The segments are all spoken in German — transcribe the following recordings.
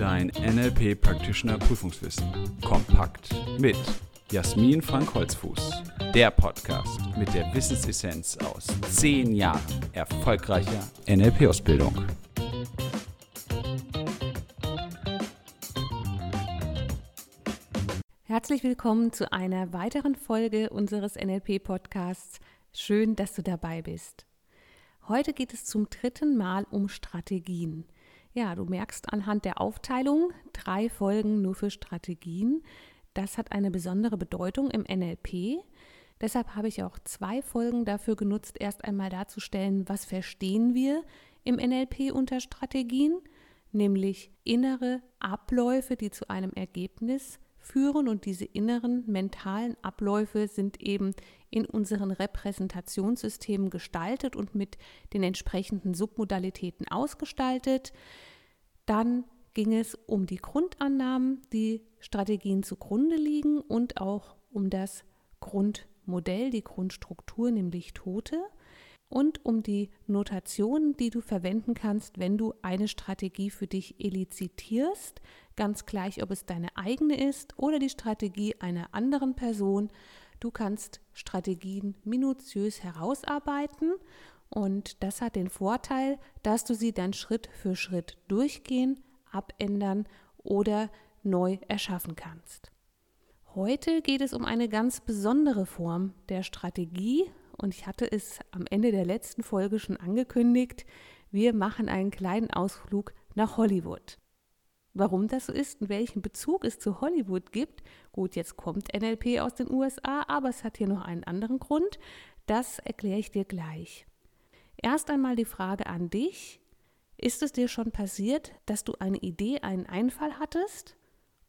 Dein NLP Practitioner Prüfungswissen. Kompakt mit Jasmin Frank Holzfuß. Der Podcast mit der Wissensessenz aus zehn Jahren erfolgreicher NLP-Ausbildung. Herzlich willkommen zu einer weiteren Folge unseres NLP-Podcasts. Schön, dass du dabei bist. Heute geht es zum dritten Mal um Strategien. Ja, du merkst anhand der Aufteilung drei Folgen nur für Strategien. Das hat eine besondere Bedeutung im NLP. Deshalb habe ich auch zwei Folgen dafür genutzt, erst einmal darzustellen, was verstehen wir im NLP unter Strategien, nämlich innere Abläufe, die zu einem Ergebnis führen und diese inneren mentalen Abläufe sind eben in unseren Repräsentationssystemen gestaltet und mit den entsprechenden Submodalitäten ausgestaltet. Dann ging es um die Grundannahmen, die Strategien zugrunde liegen und auch um das Grundmodell, die Grundstruktur, nämlich Tote und um die Notationen, die du verwenden kannst, wenn du eine Strategie für dich elizitierst, ganz gleich, ob es deine eigene ist oder die Strategie einer anderen Person. Du kannst Strategien minutiös herausarbeiten und das hat den Vorteil, dass du sie dann Schritt für Schritt durchgehen, abändern oder neu erschaffen kannst. Heute geht es um eine ganz besondere Form der Strategie und ich hatte es am Ende der letzten Folge schon angekündigt, wir machen einen kleinen Ausflug nach Hollywood. Warum das so ist und welchen Bezug es zu Hollywood gibt, gut, jetzt kommt NLP aus den USA, aber es hat hier noch einen anderen Grund, das erkläre ich dir gleich. Erst einmal die Frage an dich, ist es dir schon passiert, dass du eine Idee, einen Einfall hattest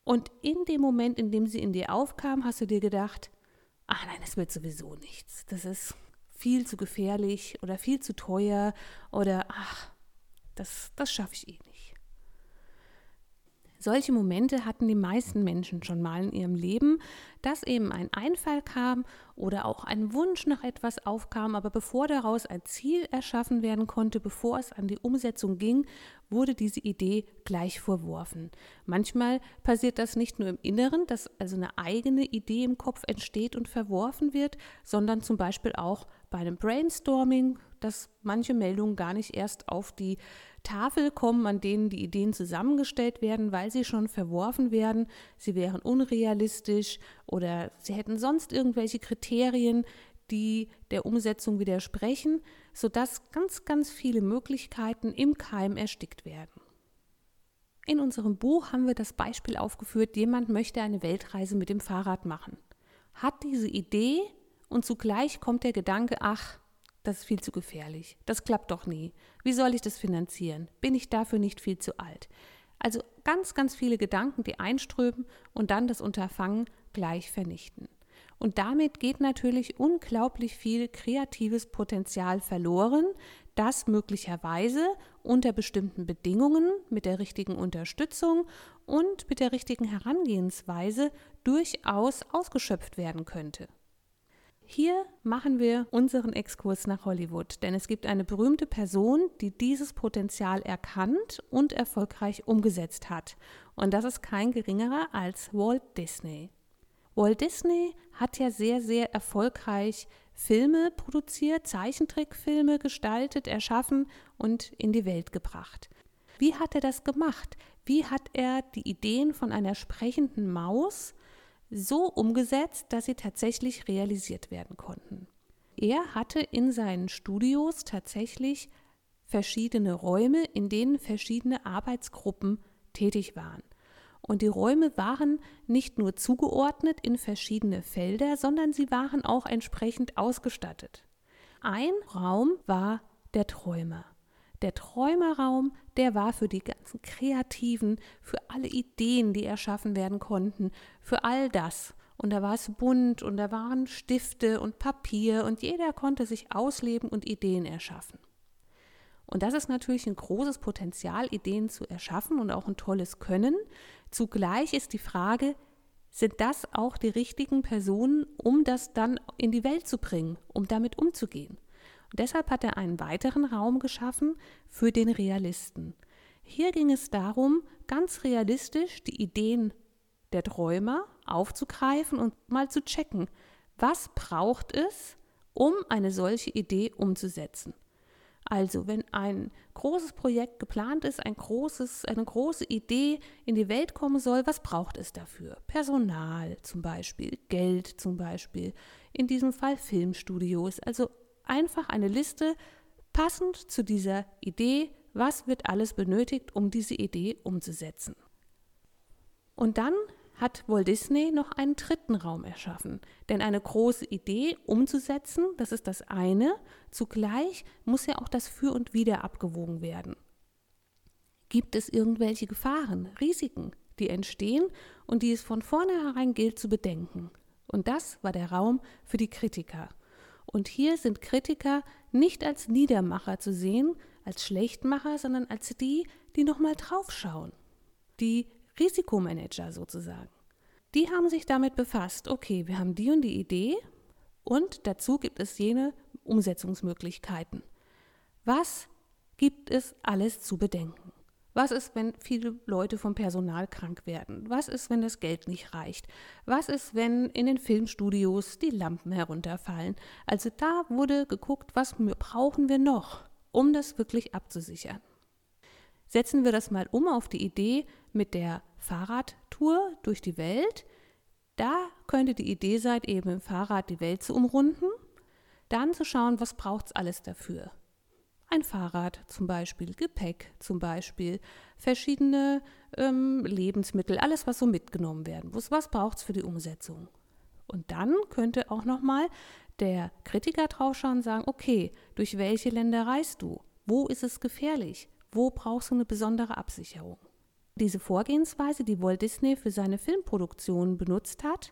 und in dem Moment, in dem sie in dir aufkam, hast du dir gedacht, ach nein, das wird sowieso nichts. Das ist viel zu gefährlich oder viel zu teuer oder ach, das, das schaffe ich eh nicht. Solche Momente hatten die meisten Menschen schon mal in ihrem Leben, dass eben ein Einfall kam oder auch ein Wunsch nach etwas aufkam, aber bevor daraus ein Ziel erschaffen werden konnte, bevor es an die Umsetzung ging, wurde diese Idee gleich vorworfen. Manchmal passiert das nicht nur im Inneren, dass also eine eigene Idee im Kopf entsteht und verworfen wird, sondern zum Beispiel auch bei einem Brainstorming, dass manche Meldungen gar nicht erst auf die Tafel kommen, an denen die Ideen zusammengestellt werden, weil sie schon verworfen werden. Sie wären unrealistisch oder sie hätten sonst irgendwelche Kriterien, die der Umsetzung widersprechen, sodass ganz, ganz viele Möglichkeiten im Keim erstickt werden. In unserem Buch haben wir das Beispiel aufgeführt, jemand möchte eine Weltreise mit dem Fahrrad machen, hat diese Idee und zugleich kommt der Gedanke, ach, das ist viel zu gefährlich, das klappt doch nie, wie soll ich das finanzieren, bin ich dafür nicht viel zu alt. Also ganz, ganz viele Gedanken, die einströmen und dann das Unterfangen gleich vernichten. Und damit geht natürlich unglaublich viel kreatives Potenzial verloren, das möglicherweise unter bestimmten Bedingungen, mit der richtigen Unterstützung und mit der richtigen Herangehensweise durchaus ausgeschöpft werden könnte. Hier machen wir unseren Exkurs nach Hollywood, denn es gibt eine berühmte Person, die dieses Potenzial erkannt und erfolgreich umgesetzt hat. Und das ist kein geringerer als Walt Disney. Walt Disney hat ja sehr, sehr erfolgreich Filme produziert, Zeichentrickfilme gestaltet, erschaffen und in die Welt gebracht. Wie hat er das gemacht? Wie hat er die Ideen von einer sprechenden Maus so umgesetzt, dass sie tatsächlich realisiert werden konnten. Er hatte in seinen Studios tatsächlich verschiedene Räume, in denen verschiedene Arbeitsgruppen tätig waren. Und die Räume waren nicht nur zugeordnet in verschiedene Felder, sondern sie waren auch entsprechend ausgestattet. Ein Raum war der Träumer. Der Träumerraum, der war für die ganzen Kreativen, für alle Ideen, die erschaffen werden konnten, für all das. Und da war es bunt und da waren Stifte und Papier und jeder konnte sich ausleben und Ideen erschaffen. Und das ist natürlich ein großes Potenzial, Ideen zu erschaffen und auch ein tolles Können. Zugleich ist die Frage, sind das auch die richtigen Personen, um das dann in die Welt zu bringen, um damit umzugehen? Deshalb hat er einen weiteren Raum geschaffen für den Realisten. Hier ging es darum, ganz realistisch die Ideen der Träumer aufzugreifen und mal zu checken, was braucht es, um eine solche Idee umzusetzen. Also, wenn ein großes Projekt geplant ist, ein großes, eine große Idee in die Welt kommen soll, was braucht es dafür? Personal zum Beispiel, Geld zum Beispiel, in diesem Fall Filmstudios. Also einfach eine Liste passend zu dieser Idee, was wird alles benötigt, um diese Idee umzusetzen. Und dann hat Walt Disney noch einen dritten Raum erschaffen. Denn eine große Idee umzusetzen, das ist das eine, zugleich muss ja auch das Für und Wider abgewogen werden. Gibt es irgendwelche Gefahren, Risiken, die entstehen und die es von vornherein gilt zu bedenken? Und das war der Raum für die Kritiker. Und hier sind Kritiker nicht als Niedermacher zu sehen, als Schlechtmacher, sondern als die, die nochmal draufschauen, die Risikomanager sozusagen. Die haben sich damit befasst, okay, wir haben die und die Idee und dazu gibt es jene Umsetzungsmöglichkeiten. Was gibt es alles zu bedenken? Was ist, wenn viele Leute vom Personal krank werden? Was ist, wenn das Geld nicht reicht? Was ist, wenn in den Filmstudios die Lampen herunterfallen? Also da wurde geguckt, was brauchen wir noch, um das wirklich abzusichern. Setzen wir das mal um auf die Idee mit der Fahrradtour durch die Welt. Da könnte die Idee sein, eben im Fahrrad die Welt zu umrunden. Dann zu schauen, was braucht es alles dafür. Ein Fahrrad zum Beispiel, Gepäck zum Beispiel, verschiedene ähm, Lebensmittel, alles, was so mitgenommen werden muss. Was braucht es für die Umsetzung? Und dann könnte auch nochmal der Kritiker draufschauen und sagen, okay, durch welche Länder reist du? Wo ist es gefährlich? Wo brauchst du eine besondere Absicherung? Diese Vorgehensweise, die Walt Disney für seine Filmproduktionen benutzt hat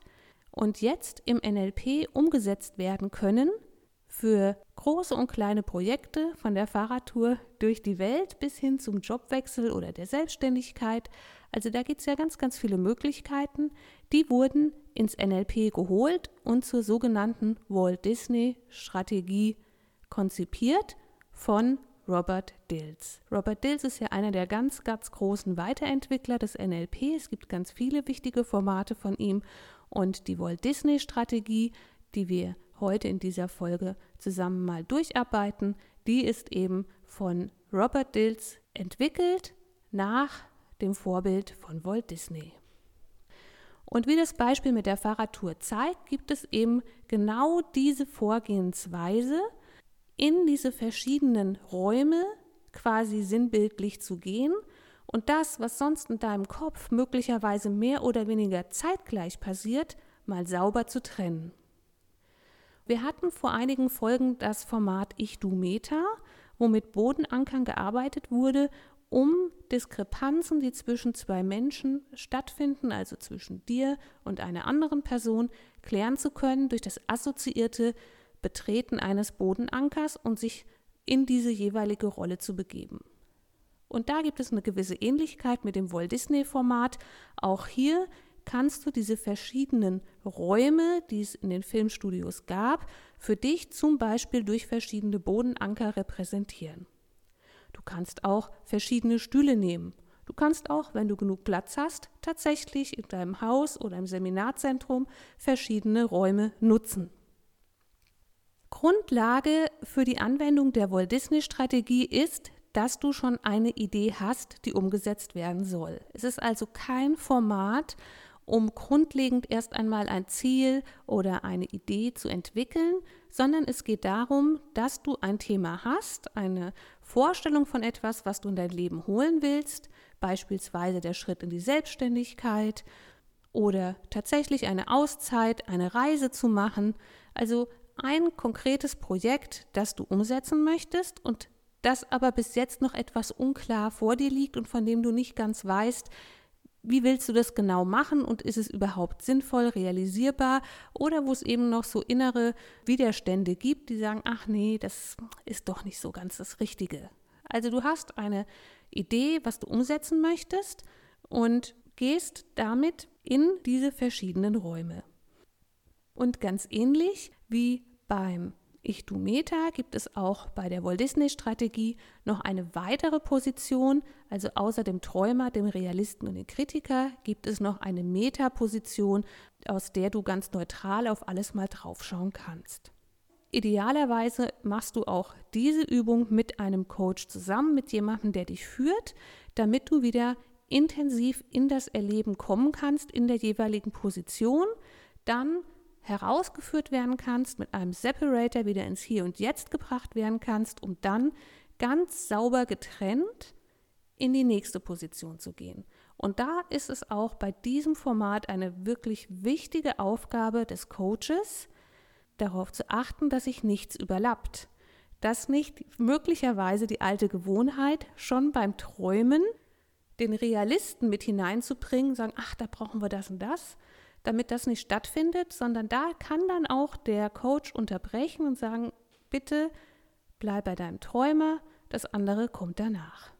und jetzt im NLP umgesetzt werden können für große und kleine Projekte von der Fahrradtour durch die Welt bis hin zum Jobwechsel oder der Selbstständigkeit. Also da gibt es ja ganz, ganz viele Möglichkeiten. Die wurden ins NLP geholt und zur sogenannten Walt Disney Strategie konzipiert von Robert Dills. Robert Dills ist ja einer der ganz, ganz großen Weiterentwickler des NLP. Es gibt ganz viele wichtige Formate von ihm und die Walt Disney Strategie, die wir heute in dieser Folge zusammen mal durcharbeiten, die ist eben von Robert Dills entwickelt nach dem Vorbild von Walt Disney. Und wie das Beispiel mit der Fahrradtour zeigt, gibt es eben genau diese Vorgehensweise, in diese verschiedenen Räume quasi sinnbildlich zu gehen und das, was sonst in deinem Kopf möglicherweise mehr oder weniger zeitgleich passiert, mal sauber zu trennen. Wir hatten vor einigen Folgen das Format Ich-Du-Meta, wo mit Bodenankern gearbeitet wurde, um Diskrepanzen, die zwischen zwei Menschen stattfinden, also zwischen dir und einer anderen Person, klären zu können durch das assoziierte Betreten eines Bodenankers und sich in diese jeweilige Rolle zu begeben. Und da gibt es eine gewisse Ähnlichkeit mit dem Walt Disney-Format. Auch hier kannst du diese verschiedenen Räume, die es in den Filmstudios gab, für dich zum Beispiel durch verschiedene Bodenanker repräsentieren. Du kannst auch verschiedene Stühle nehmen. Du kannst auch, wenn du genug Platz hast, tatsächlich in deinem Haus oder im Seminarzentrum verschiedene Räume nutzen. Grundlage für die Anwendung der Walt Disney Strategie ist, dass du schon eine Idee hast, die umgesetzt werden soll. Es ist also kein Format, um grundlegend erst einmal ein Ziel oder eine Idee zu entwickeln, sondern es geht darum, dass du ein Thema hast, eine Vorstellung von etwas, was du in dein Leben holen willst, beispielsweise der Schritt in die Selbstständigkeit oder tatsächlich eine Auszeit, eine Reise zu machen. Also ein konkretes Projekt, das du umsetzen möchtest und das aber bis jetzt noch etwas unklar vor dir liegt und von dem du nicht ganz weißt, wie willst du das genau machen und ist es überhaupt sinnvoll, realisierbar oder wo es eben noch so innere Widerstände gibt, die sagen, ach nee, das ist doch nicht so ganz das Richtige. Also du hast eine Idee, was du umsetzen möchtest und gehst damit in diese verschiedenen Räume. Und ganz ähnlich wie beim Ich-Du-Meta gibt es auch bei der Walt Disney-Strategie noch eine weitere Position, also außer dem Träumer, dem Realisten und dem Kritiker gibt es noch eine Meta-Position, aus der du ganz neutral auf alles mal draufschauen kannst. Idealerweise machst du auch diese Übung mit einem Coach zusammen, mit jemandem, der dich führt, damit du wieder intensiv in das Erleben kommen kannst in der jeweiligen Position, dann herausgeführt werden kannst, mit einem Separator wieder ins Hier und Jetzt gebracht werden kannst, um dann ganz sauber getrennt in die nächste Position zu gehen. Und da ist es auch bei diesem Format eine wirklich wichtige Aufgabe des Coaches, darauf zu achten, dass sich nichts überlappt. Dass nicht möglicherweise die alte Gewohnheit schon beim Träumen den Realisten mit hineinzubringen, sagen, ach, da brauchen wir das und das, damit das nicht stattfindet, sondern da kann dann auch der Coach unterbrechen und sagen, bitte bleib bei deinem Träumer, das andere kommt danach.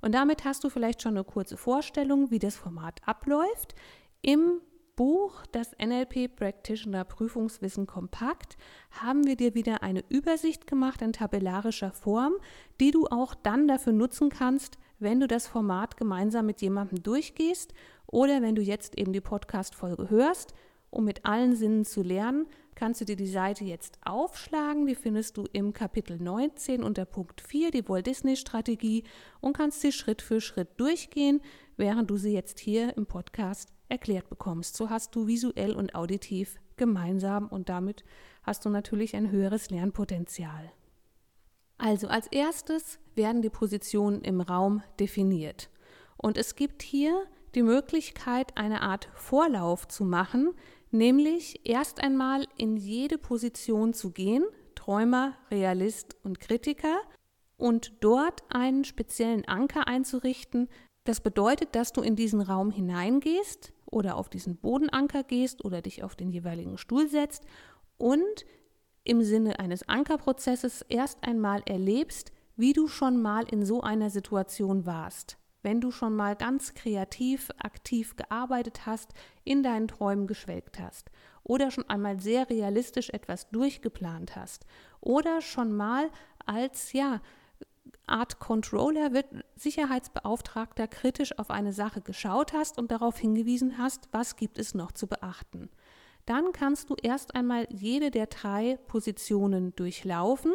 Und damit hast du vielleicht schon eine kurze Vorstellung, wie das Format abläuft. Im Buch Das NLP Practitioner Prüfungswissen kompakt haben wir dir wieder eine Übersicht gemacht in tabellarischer Form, die du auch dann dafür nutzen kannst, wenn du das Format gemeinsam mit jemandem durchgehst oder wenn du jetzt eben die Podcast-Folge hörst, um mit allen Sinnen zu lernen, kannst du dir die Seite jetzt aufschlagen. Die findest du im Kapitel 19 unter Punkt 4, die Walt Disney Strategie, und kannst sie Schritt für Schritt durchgehen, während du sie jetzt hier im Podcast erklärt bekommst. So hast du visuell und auditiv gemeinsam und damit hast du natürlich ein höheres Lernpotenzial. Also als erstes werden die Positionen im Raum definiert. Und es gibt hier die Möglichkeit, eine Art Vorlauf zu machen, nämlich erst einmal in jede Position zu gehen, Träumer, Realist und Kritiker, und dort einen speziellen Anker einzurichten. Das bedeutet, dass du in diesen Raum hineingehst oder auf diesen Bodenanker gehst oder dich auf den jeweiligen Stuhl setzt und im Sinne eines Ankerprozesses erst einmal erlebst, wie du schon mal in so einer Situation warst. Wenn du schon mal ganz kreativ, aktiv gearbeitet hast, in deinen Träumen geschwelgt hast oder schon einmal sehr realistisch etwas durchgeplant hast oder schon mal als ja Art Controller, Sicherheitsbeauftragter kritisch auf eine Sache geschaut hast und darauf hingewiesen hast, was gibt es noch zu beachten. Dann kannst du erst einmal jede der drei Positionen durchlaufen,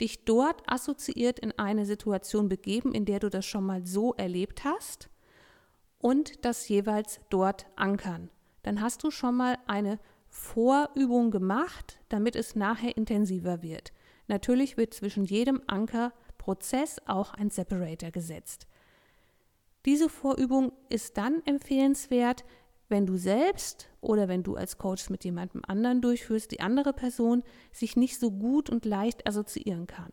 dich dort assoziiert in eine Situation begeben, in der du das schon mal so erlebt hast und das jeweils dort ankern. Dann hast du schon mal eine Vorübung gemacht, damit es nachher intensiver wird. Natürlich wird zwischen jedem Ankerprozess auch ein Separator gesetzt. Diese Vorübung ist dann empfehlenswert, wenn du selbst oder wenn du als Coach mit jemandem anderen durchführst, die andere Person sich nicht so gut und leicht assoziieren kann.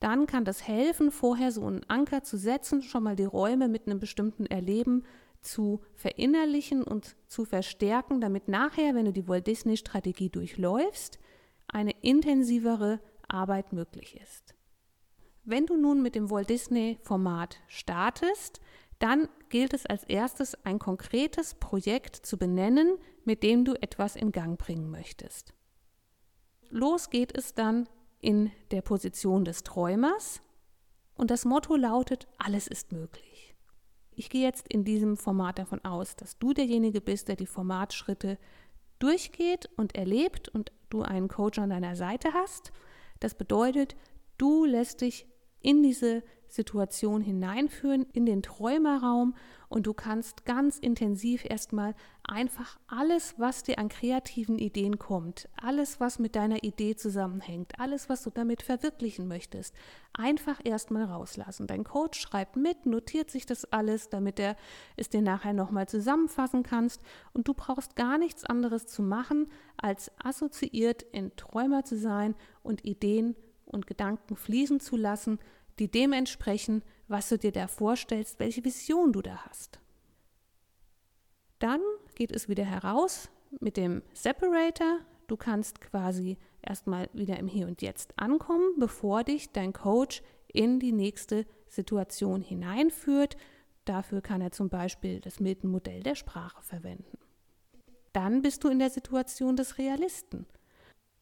Dann kann das helfen, vorher so einen Anker zu setzen, schon mal die Räume mit einem bestimmten Erleben zu verinnerlichen und zu verstärken, damit nachher, wenn du die Walt Disney Strategie durchläufst, eine intensivere Arbeit möglich ist. Wenn du nun mit dem Walt Disney Format startest, dann gilt es als erstes, ein konkretes Projekt zu benennen, mit dem du etwas in Gang bringen möchtest. Los geht es dann in der Position des Träumers und das Motto lautet, alles ist möglich. Ich gehe jetzt in diesem Format davon aus, dass du derjenige bist, der die Formatschritte durchgeht und erlebt und du einen Coach an deiner Seite hast. Das bedeutet, du lässt dich in diese Situation hineinführen, in den Träumerraum und du kannst ganz intensiv erstmal einfach alles, was dir an kreativen Ideen kommt, alles, was mit deiner Idee zusammenhängt, alles, was du damit verwirklichen möchtest, einfach erstmal rauslassen. Dein Coach schreibt mit, notiert sich das alles, damit er es dir nachher nochmal zusammenfassen kannst und du brauchst gar nichts anderes zu machen, als assoziiert in Träumer zu sein und Ideen und Gedanken fließen zu lassen, die dem entsprechen, was du dir da vorstellst, welche Vision du da hast. Dann geht es wieder heraus mit dem Separator. Du kannst quasi erstmal wieder im Hier und Jetzt ankommen, bevor dich dein Coach in die nächste Situation hineinführt. Dafür kann er zum Beispiel das Milton-Modell der Sprache verwenden. Dann bist du in der Situation des Realisten.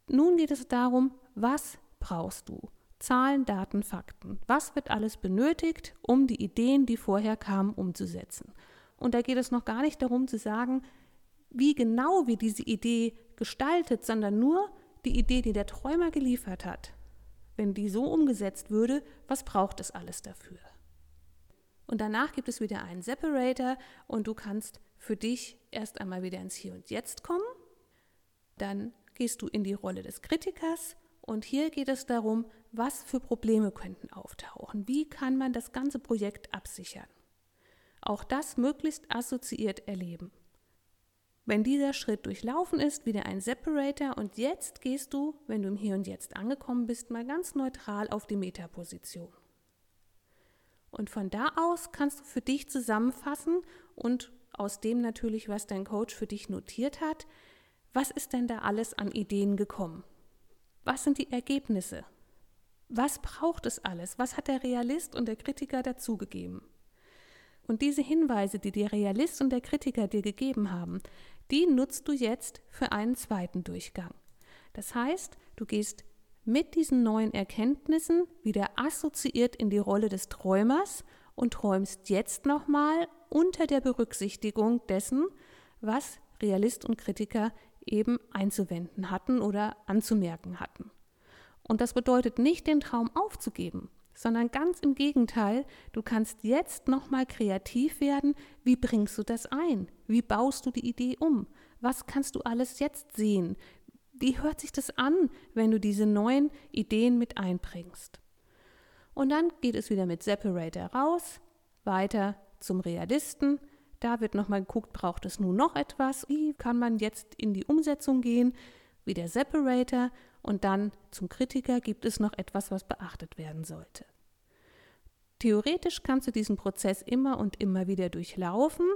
Nun geht es darum, was brauchst du? Zahlen, Daten, Fakten. Was wird alles benötigt, um die Ideen, die vorher kamen, umzusetzen? Und da geht es noch gar nicht darum zu sagen, wie genau wir diese Idee gestaltet, sondern nur die Idee, die der Träumer geliefert hat. Wenn die so umgesetzt würde, was braucht es alles dafür? Und danach gibt es wieder einen Separator und du kannst für dich erst einmal wieder ins Hier und Jetzt kommen. Dann gehst du in die Rolle des Kritikers und hier geht es darum, was für Probleme könnten auftauchen. Wie kann man das ganze Projekt absichern? Auch das möglichst assoziiert erleben. Wenn dieser Schritt durchlaufen ist, wieder ein Separator und jetzt gehst du, wenn du im Hier und Jetzt angekommen bist, mal ganz neutral auf die Metaposition. Und von da aus kannst du für dich zusammenfassen und aus dem natürlich, was dein Coach für dich notiert hat, was ist denn da alles an Ideen gekommen? Was sind die Ergebnisse? Was braucht es alles? Was hat der Realist und der Kritiker dazugegeben? Und diese Hinweise, die der Realist und der Kritiker dir gegeben haben, die nutzt du jetzt für einen zweiten Durchgang. Das heißt, du gehst mit diesen neuen Erkenntnissen wieder assoziiert in die Rolle des Träumers und träumst jetzt nochmal unter der Berücksichtigung dessen, was Realist und Kritiker eben einzuwenden hatten oder anzumerken hatten. Und das bedeutet nicht, den Traum aufzugeben, sondern ganz im Gegenteil, du kannst jetzt nochmal kreativ werden. Wie bringst du das ein? Wie baust du die Idee um? Was kannst du alles jetzt sehen? Wie hört sich das an, wenn du diese neuen Ideen mit einbringst? Und dann geht es wieder mit Separator raus, weiter zum Realisten. Da wird nochmal geguckt, braucht es nun noch etwas? Wie kann man jetzt in die Umsetzung gehen? Wie der Separator und dann zum Kritiker gibt es noch etwas, was beachtet werden sollte. Theoretisch kannst du diesen Prozess immer und immer wieder durchlaufen.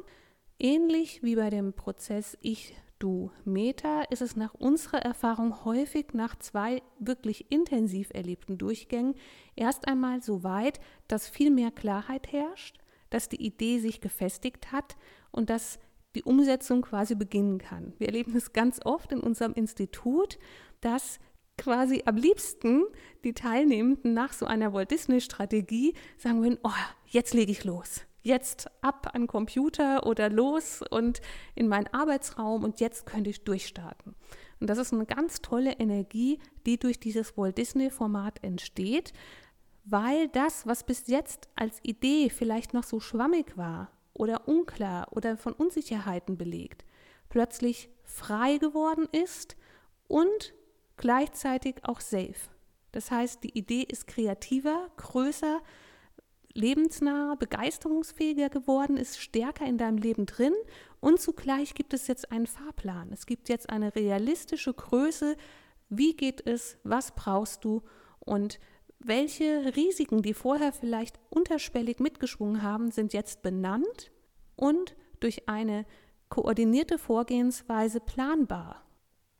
Ähnlich wie bei dem Prozess Ich, Du, Meta ist es nach unserer Erfahrung häufig nach zwei wirklich intensiv erlebten Durchgängen erst einmal so weit, dass viel mehr Klarheit herrscht, dass die Idee sich gefestigt hat und dass die Umsetzung quasi beginnen kann. Wir erleben es ganz oft in unserem Institut, dass quasi am liebsten die Teilnehmenden nach so einer Walt Disney-Strategie sagen würden, oh, jetzt lege ich los. Jetzt ab an Computer oder los und in meinen Arbeitsraum und jetzt könnte ich durchstarten. Und das ist eine ganz tolle Energie, die durch dieses Walt Disney-Format entsteht, weil das, was bis jetzt als Idee vielleicht noch so schwammig war oder unklar oder von Unsicherheiten belegt, plötzlich frei geworden ist und gleichzeitig auch safe. Das heißt, die Idee ist kreativer, größer, lebensnah, begeisterungsfähiger geworden, ist stärker in deinem Leben drin und zugleich gibt es jetzt einen Fahrplan. Es gibt jetzt eine realistische Größe. Wie geht es? Was brauchst du? Und welche Risiken, die vorher vielleicht unterschwellig mitgeschwungen haben, sind jetzt benannt und durch eine koordinierte Vorgehensweise planbar.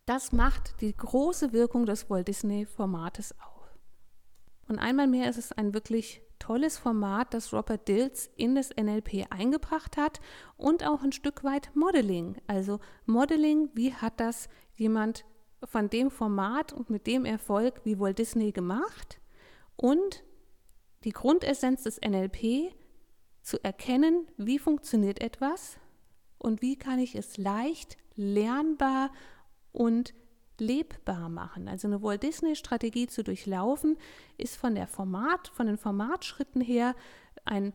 Das macht die große Wirkung des Walt Disney-Formates auf. Und einmal mehr ist es ein wirklich tolles Format, das Robert Dills in das NLP eingebracht hat und auch ein Stück weit Modeling. Also Modeling, wie hat das jemand von dem Format und mit dem Erfolg wie Walt Disney gemacht? Und die Grundessenz des NLP, zu erkennen, wie funktioniert etwas und wie kann ich es leicht, lernbar und lebbar machen. Also eine Walt Disney Strategie zu durchlaufen ist von der Format, von den Formatschritten her ein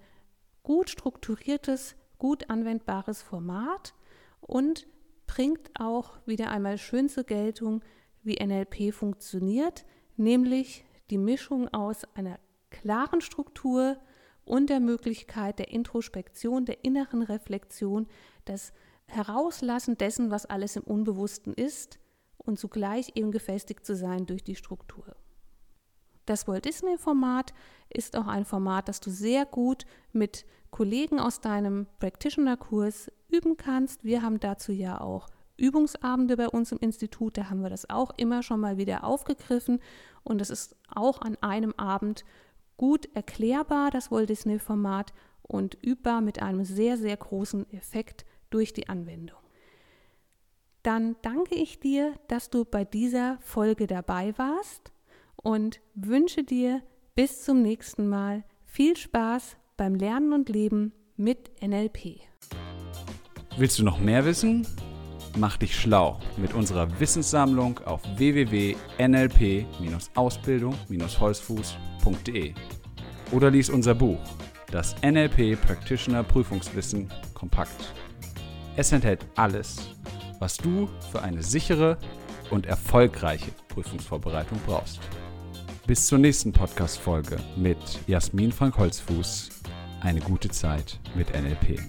gut strukturiertes, gut anwendbares Format und bringt auch wieder einmal schön zur Geltung, wie NLP funktioniert, nämlich die Mischung aus einer klaren Struktur und der Möglichkeit der Introspektion, der inneren Reflexion, das Herauslassen dessen, was alles im Unbewussten ist und zugleich eben gefestigt zu sein durch die Struktur. Das Walt Disney-Format ist auch ein Format, das du sehr gut mit Kollegen aus deinem Practitioner-Kurs üben kannst. Wir haben dazu ja auch Übungsabende bei uns im Institut, da haben wir das auch immer schon mal wieder aufgegriffen und es ist auch an einem Abend gut erklärbar, das Walt Disney-Format und übbar mit einem sehr, sehr großen Effekt durch die Anwendung. dann danke ich dir, dass du bei dieser Folge dabei warst und wünsche dir bis zum nächsten Mal viel Spaß beim Lernen und Leben mit NLP. Willst du noch mehr wissen? Mach dich schlau mit unserer Wissenssammlung auf www.nlp-ausbildung-holzfuß.de oder lies unser Buch, das NLP Practitioner Prüfungswissen kompakt. Es enthält alles, was du für eine sichere und erfolgreiche Prüfungsvorbereitung brauchst. Bis zur nächsten Podcast-Folge mit Jasmin Frank Holzfuß. Eine gute Zeit mit NLP.